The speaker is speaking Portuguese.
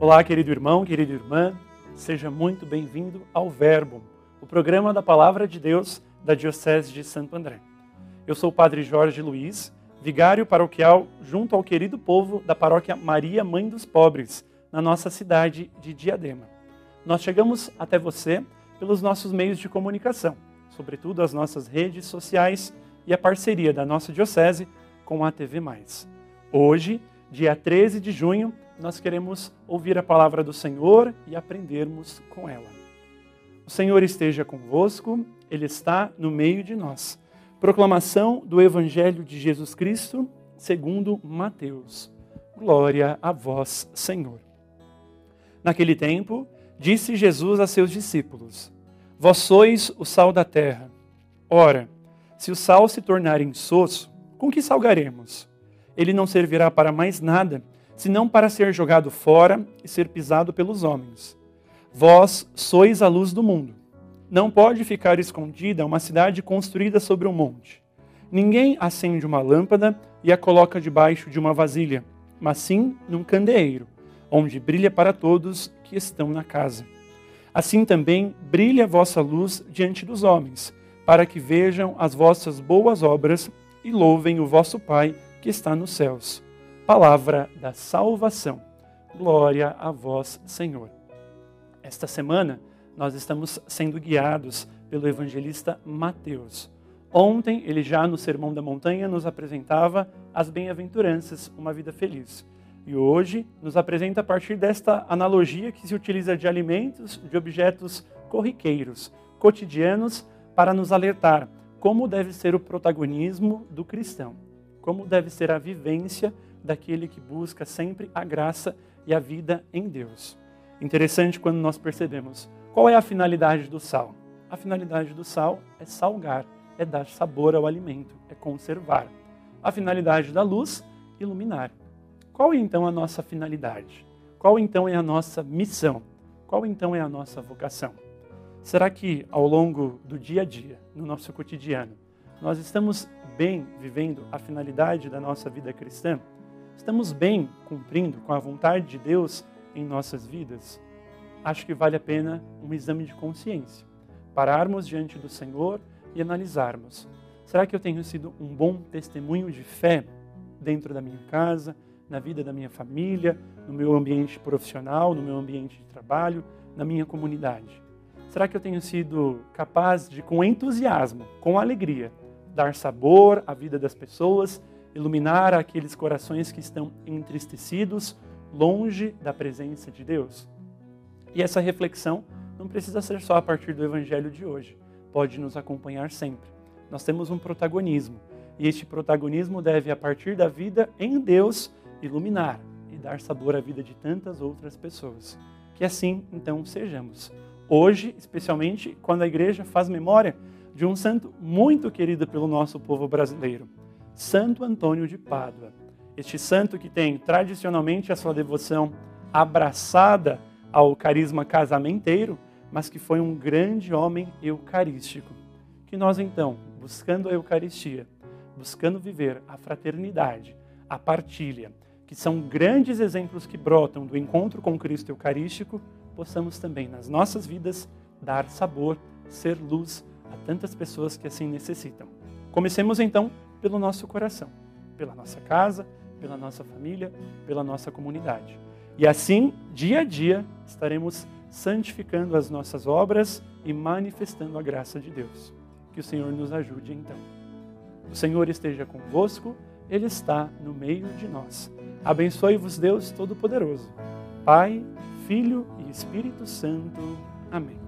Olá, querido irmão, querida irmã, seja muito bem-vindo ao Verbo, o programa da Palavra de Deus da Diocese de Santo André. Eu sou o Padre Jorge Luiz, vigário paroquial junto ao querido povo da paróquia Maria Mãe dos Pobres, na nossa cidade de Diadema. Nós chegamos até você pelos nossos meios de comunicação, sobretudo as nossas redes sociais e a parceria da nossa Diocese com a TV. Hoje, dia 13 de junho, nós queremos ouvir a palavra do Senhor e aprendermos com ela. O Senhor esteja convosco, Ele está no meio de nós. Proclamação do Evangelho de Jesus Cristo, segundo Mateus. Glória a vós, Senhor. Naquele tempo, disse Jesus a seus discípulos: Vós sois o sal da terra. Ora, se o sal se tornar insosso, com que salgaremos? Ele não servirá para mais nada, senão para ser jogado fora e ser pisado pelos homens. Vós sois a luz do mundo. Não pode ficar escondida uma cidade construída sobre um monte. Ninguém acende uma lâmpada e a coloca debaixo de uma vasilha, mas sim num candeeiro, onde brilha para todos que estão na casa. Assim também brilha a vossa luz diante dos homens, para que vejam as vossas boas obras e louvem o vosso Pai que está nos céus palavra da salvação. Glória a vós, Senhor. Esta semana nós estamos sendo guiados pelo evangelista Mateus. Ontem, ele já no Sermão da Montanha nos apresentava as bem-aventuranças, uma vida feliz. E hoje nos apresenta a partir desta analogia que se utiliza de alimentos, de objetos corriqueiros, cotidianos, para nos alertar como deve ser o protagonismo do cristão, como deve ser a vivência daquele que busca sempre a graça e a vida em Deus. Interessante quando nós percebemos qual é a finalidade do sal. A finalidade do sal é salgar, é dar sabor ao alimento, é conservar. A finalidade da luz, iluminar. Qual então a nossa finalidade? Qual então é a nossa missão? Qual então é a nossa vocação? Será que ao longo do dia a dia, no nosso cotidiano, nós estamos bem vivendo a finalidade da nossa vida cristã? Estamos bem cumprindo com a vontade de Deus em nossas vidas? Acho que vale a pena um exame de consciência. Pararmos diante do Senhor e analisarmos: será que eu tenho sido um bom testemunho de fé dentro da minha casa, na vida da minha família, no meu ambiente profissional, no meu ambiente de trabalho, na minha comunidade? Será que eu tenho sido capaz de, com entusiasmo, com alegria, dar sabor à vida das pessoas iluminar aqueles corações que estão entristecidos, longe da presença de Deus. E essa reflexão não precisa ser só a partir do evangelho de hoje, pode nos acompanhar sempre. Nós temos um protagonismo, e este protagonismo deve, a partir da vida em Deus, iluminar e dar sabor à vida de tantas outras pessoas. Que assim, então, sejamos. Hoje, especialmente, quando a igreja faz memória de um santo muito querido pelo nosso povo brasileiro, Santo Antônio de Pádua. Este santo que tem tradicionalmente a sua devoção abraçada ao carisma casamenteiro, mas que foi um grande homem eucarístico. Que nós então, buscando a Eucaristia, buscando viver a fraternidade, a partilha, que são grandes exemplos que brotam do encontro com Cristo Eucarístico, possamos também nas nossas vidas dar sabor, ser luz a tantas pessoas que assim necessitam. Comecemos então pelo nosso coração, pela nossa casa, pela nossa família, pela nossa comunidade. E assim, dia a dia, estaremos santificando as nossas obras e manifestando a graça de Deus. Que o Senhor nos ajude então. O Senhor esteja convosco, Ele está no meio de nós. Abençoe-vos, Deus Todo-Poderoso, Pai, Filho e Espírito Santo. Amém.